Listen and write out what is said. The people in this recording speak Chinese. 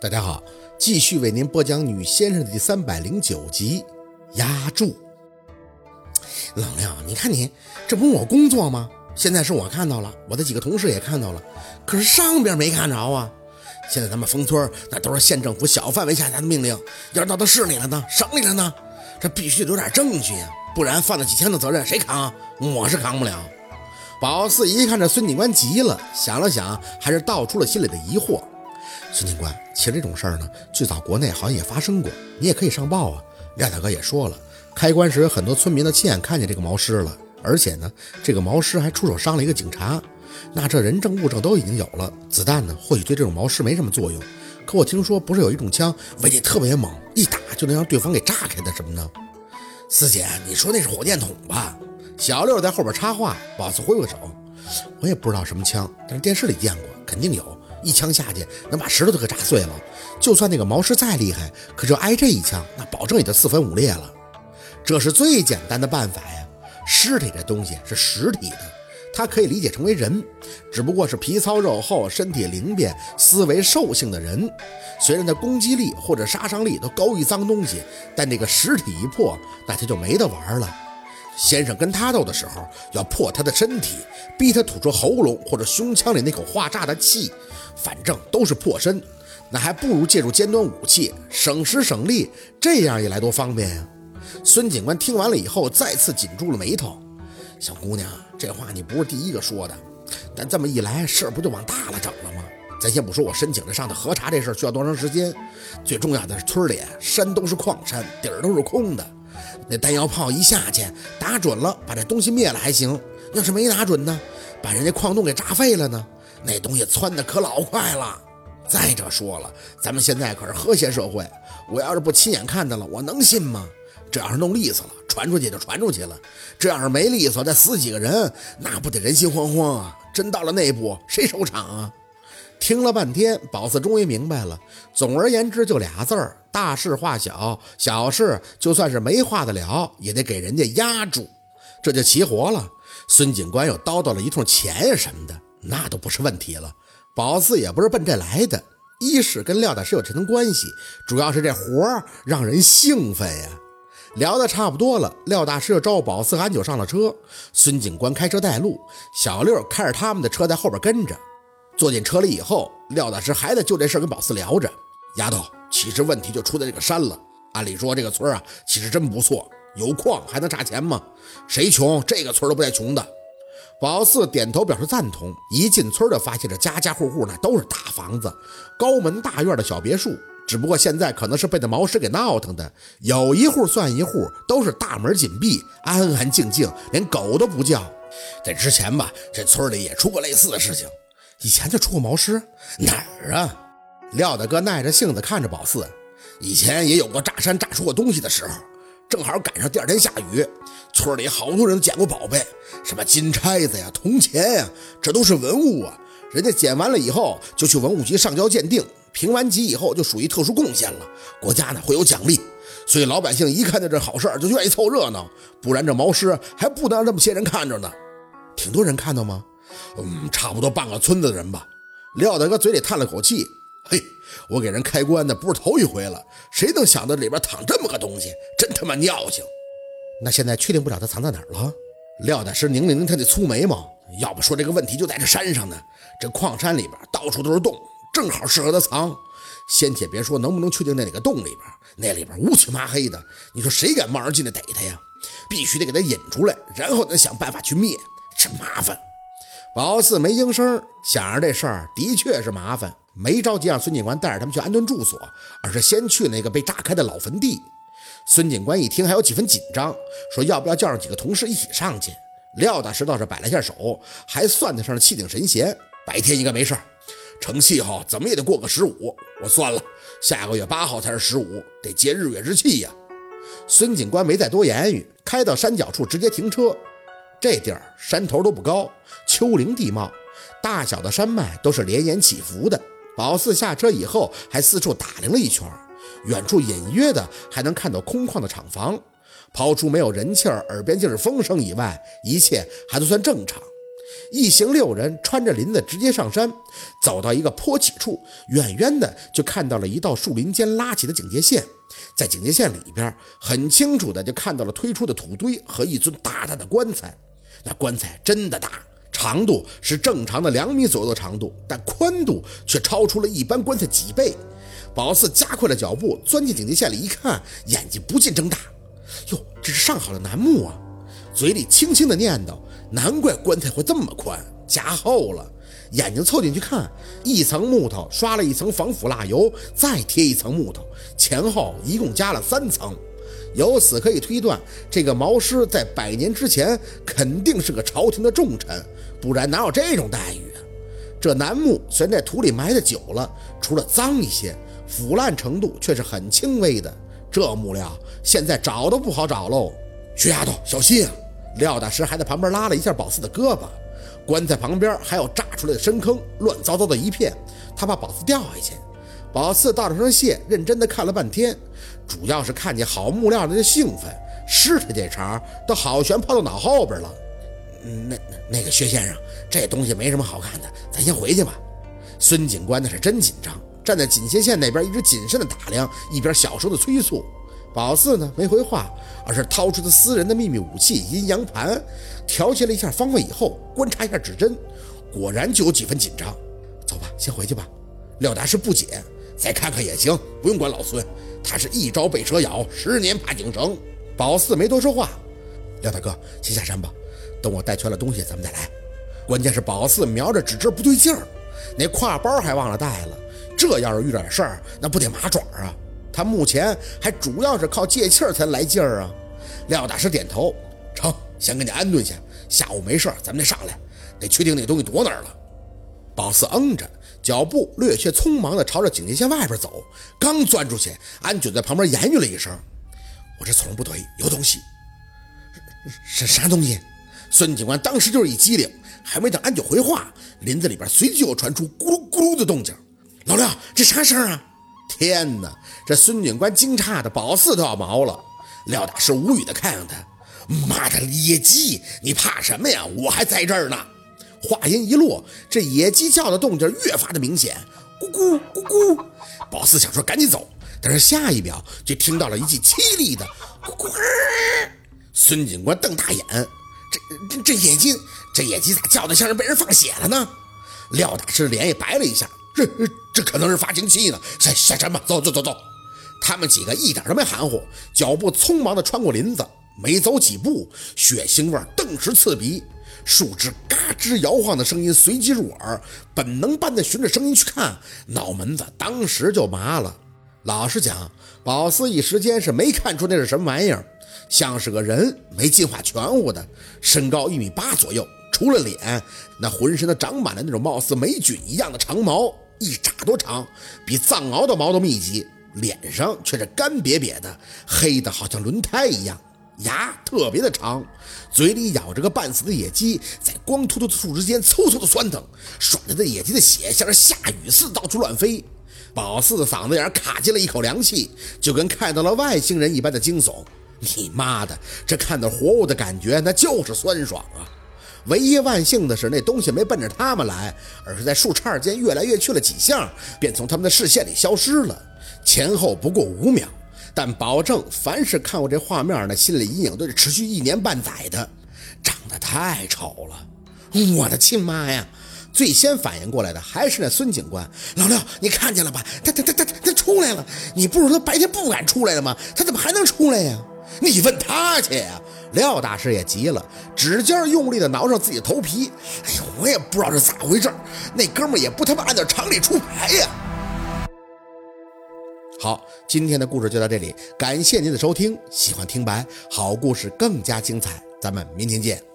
大家好，继续为您播讲《女先生》的第三百零九集。压住，老廖，你看你，这不是我工作吗？现在是我看到了，我的几个同事也看到了，可是上边没看着啊。现在咱们封村那都是县政府小范围下达的命令，要是到到市里了呢，省里了呢，这必须留点证据呀，不然犯了几天的责任谁扛？我是扛不了。宝四一看这孙警官急了，想了想，还是道出了心里的疑惑。孙警官，其实这种事儿呢，最早国内好像也发生过，你也可以上报啊。廖大哥也说了，开棺时很多村民的亲眼看见这个毛尸了，而且呢，这个毛尸还出手伤了一个警察。那这人证物证都已经有了，子弹呢，或许对这种毛尸没什么作用。可我听说不是有一种枪威力特别猛，一打就能让对方给炸开的什么呢？四姐，你说那是火箭筒吧？小六在后边插话，宝四挥挥手，我也不知道什么枪，但是电视里见过，肯定有。一枪下去能把石头都给炸碎了，就算那个毛师再厉害，可就挨这一枪，那保证也就四分五裂了。这是最简单的办法呀。尸体这东西是实体的，它可以理解成为人，只不过是皮糙肉厚、身体灵便、思维兽性的人。虽然它攻击力或者杀伤力都高于脏东西，但这个实体一破，那它就没得玩了。先生跟他斗的时候，要破他的身体，逼他吐出喉咙或者胸腔里那口化炸的气，反正都是破身，那还不如借助尖端武器，省时省力，这样一来多方便呀！孙警官听完了以后，再次紧住了眉头。小姑娘，这话你不是第一个说的，但这么一来，事儿不就往大了整了吗？咱先不说我申请着上的核查这事儿需要多长时间，最重要的是村里山都是矿山，底儿都是空的。那弹药炮一下去，打准了，把这东西灭了还行；要是没打准呢，把人家矿洞给炸废了呢，那东西窜的可老快了。再者说了，咱们现在可是和谐社会，我要是不亲眼看到了，我能信吗？这要是弄利索了，传出去就传出去了；这要是没利索，再死几个人，那不得人心惶惶啊！真到了那一步，谁收场啊？听了半天，宝四终于明白了。总而言之，就俩字儿：大事化小，小事就算是没化得了，也得给人家压住。这就齐活了。孙警官又叨叨了一通钱呀什么的，那都不是问题了。宝四也不是奔这来的，一是跟廖大师有这层关系，主要是这活儿让人兴奋呀。聊得差不多了，廖大师又招呼宝四喊酒上了车。孙警官开车带路，小六开着他们的车在后边跟着。坐进车里以后，廖大师还在就这事跟宝四聊着。丫头，其实问题就出在这个山了。按理说这个村啊，其实真不错，有矿还能差钱吗？谁穷，这个村都不带穷的。宝四点头表示赞同。一进村就发现这家家户户那都是大房子，高门大院的小别墅。只不过现在可能是被那毛师给闹腾的，有一户算一户，都是大门紧闭，安安静静，连狗都不叫。在之前吧，这村里也出过类似的事情。以前就出过毛尸，哪儿啊？廖大哥耐着性子看着宝四，以前也有过炸山炸出过东西的时候，正好赶上第二天下雨，村里好多人都捡过宝贝，什么金钗子呀、铜钱呀，这都是文物啊。人家捡完了以后，就去文物局上交鉴定，评完级以后就属于特殊贡献了，国家呢会有奖励，所以老百姓一看见这好事儿就愿意凑热闹，不然这毛尸还不能让这么些人看着呢。挺多人看到吗？嗯，差不多半个村子的人吧。廖大哥嘴里叹了口气：“嘿，我给人开棺的不是头一回了，谁能想到里边躺这么个东西？真他妈尿性！那现在确定不了他藏在哪儿了。”廖大师拧了拧他的粗眉毛：“要不说这个问题就在这山上呢。这矿山里边到处都是洞，正好适合他藏。先且别说能不能确定在哪个洞里边，那里边乌漆麻黑的，你说谁敢贸然进来逮他呀？必须得给他引出来，然后再想办法去灭，真麻烦。”宝四没应声，想着这事儿的确是麻烦，没着急让孙警官带着他们去安顿住所，而是先去那个被炸开的老坟地。孙警官一听还有几分紧张，说要不要叫上几个同事一起上去？廖大师倒是摆了下手，还算得上气定神闲。白天应该没事儿，成气候怎么也得过个十五。我算了，下个月八号才是十五，得接日月之气呀。孙警官没再多言语，开到山脚处直接停车。这地儿山头都不高，丘陵地貌，大小的山脉都是连延起伏的。宝四下车以后，还四处打量了一圈，远处隐约的还能看到空旷的厂房。抛出没有人气儿、耳边尽是风声以外，一切还都算正常。一行六人穿着林子直接上山，走到一个坡起处，远远的就看到了一道树林间拉起的警戒线，在警戒线里边，很清楚的就看到了推出的土堆和一尊大大的棺材。那棺材真的大，长度是正常的两米左右的长度，但宽度却超出了一般棺材几倍。宝四加快了脚步，钻进警戒线里一看，眼睛不禁睁大。哟，这是上好的楠木啊！嘴里轻轻的念叨：“难怪棺材会这么宽，加厚了。”眼睛凑进去看，一层木头刷了一层防腐蜡油，再贴一层木头，前后一共加了三层。由此可以推断，这个毛师在百年之前肯定是个朝廷的重臣，不然哪有这种待遇啊？这楠木虽然在土里埋的久了，除了脏一些，腐烂程度却是很轻微的。这木料现在找都不好找喽。徐丫头，小心啊！廖大师还在旁边拉了一下宝四的胳膊。棺材旁边还有炸出来的深坑，乱糟糟的一片，他怕宝四掉下去。宝四道了声谢，认真的看了半天，主要是看见好木料，那就兴奋，尸体这茬都好悬抛到脑后边了。那那个薛先生，这东西没什么好看的，咱先回去吧。孙警官那是真紧张，站在警戒线那边，一直谨慎的打量，一边小声的催促。宝四呢没回话，而是掏出他私人的秘密武器阴阳盘，调节了一下方位以后，观察一下指针，果然就有几分紧张。走吧，先回去吧。廖大师不解，再看看也行，不用管老孙，他是一朝被蛇咬，十年怕井绳。宝四没多说话。廖大哥，先下山吧，等我带全了东西，咱们再来。关键是宝四瞄着指针不对劲儿，那挎包还忘了带了，这要是遇点事儿，那不得麻爪啊！他目前还主要是靠借气儿才来劲儿啊！廖大师点头，成，先给你安顿下，下午没事儿咱们再上来，得确定那东西躲哪儿了。宝四嗯着，脚步略却匆忙地朝着警戒线外边走，刚钻出去，安九在旁边言语了一声：“我这从不对，有东西。”是啥东西？孙警官当时就是一激灵，还没等安九回话，林子里边随即又传出咕噜咕噜的动静。老廖，这啥声啊？天哪！这孙警官惊诧的宝四都要毛了。廖大师无语的看向他：“妈的野鸡，你怕什么呀？我还在这儿呢。”话音一落，这野鸡叫的动静越发的明显，咕咕咕咕。宝四想说赶紧走，但是下一秒就听到了一记凄厉的咕咕。孙警官瞪大眼：“这这这野鸡，这野鸡咋叫的像是被人放血了呢？”廖大师脸也白了一下。这这可能是发情期呢，下下山吧，走走走走。他们几个一点都没含糊，脚步匆忙的穿过林子，没走几步，血腥味顿时刺鼻，树枝嘎吱摇晃的声音随即入耳，本能般的循着声音去看，脑门子当时就麻了。老实讲，宝四一时间是没看出那是什么玩意儿，像是个人没进化全乎的，身高一米八左右。除了脸，那浑身都长满了那种貌似霉菌一样的长毛，一拃多长，比藏獒的毛都密集。脸上却是干瘪瘪的，黑的好像轮胎一样，牙特别的长，嘴里咬着个半死的野鸡，在光秃秃的树枝间嗖嗖的窜腾，甩着的野鸡的血像是下雨似的到处乱飞。宝四的嗓子眼卡进了一口凉气，就跟看到了外星人一般的惊悚。你妈的，这看到活物的感觉，那就是酸爽啊！唯一万幸的是，那东西没奔着他们来，而是在树杈间越来越去了几下，便从他们的视线里消失了。前后不过五秒，但保证凡是看过这画面的，心理阴影都是持续一年半载的。长得太丑了，我的亲妈呀！最先反应过来的还是那孙警官。老廖，你看见了吧？他他他他他出来了！你不是说白天不敢出来的吗？他怎么还能出来呀？你问他去呀！廖大师也急了，指尖用力的挠上自己的头皮。哎呀，我也不知道是咋回事，那哥们也不他妈按照常理出牌呀。好，今天的故事就到这里，感谢您的收听。喜欢听白好故事更加精彩，咱们明天见。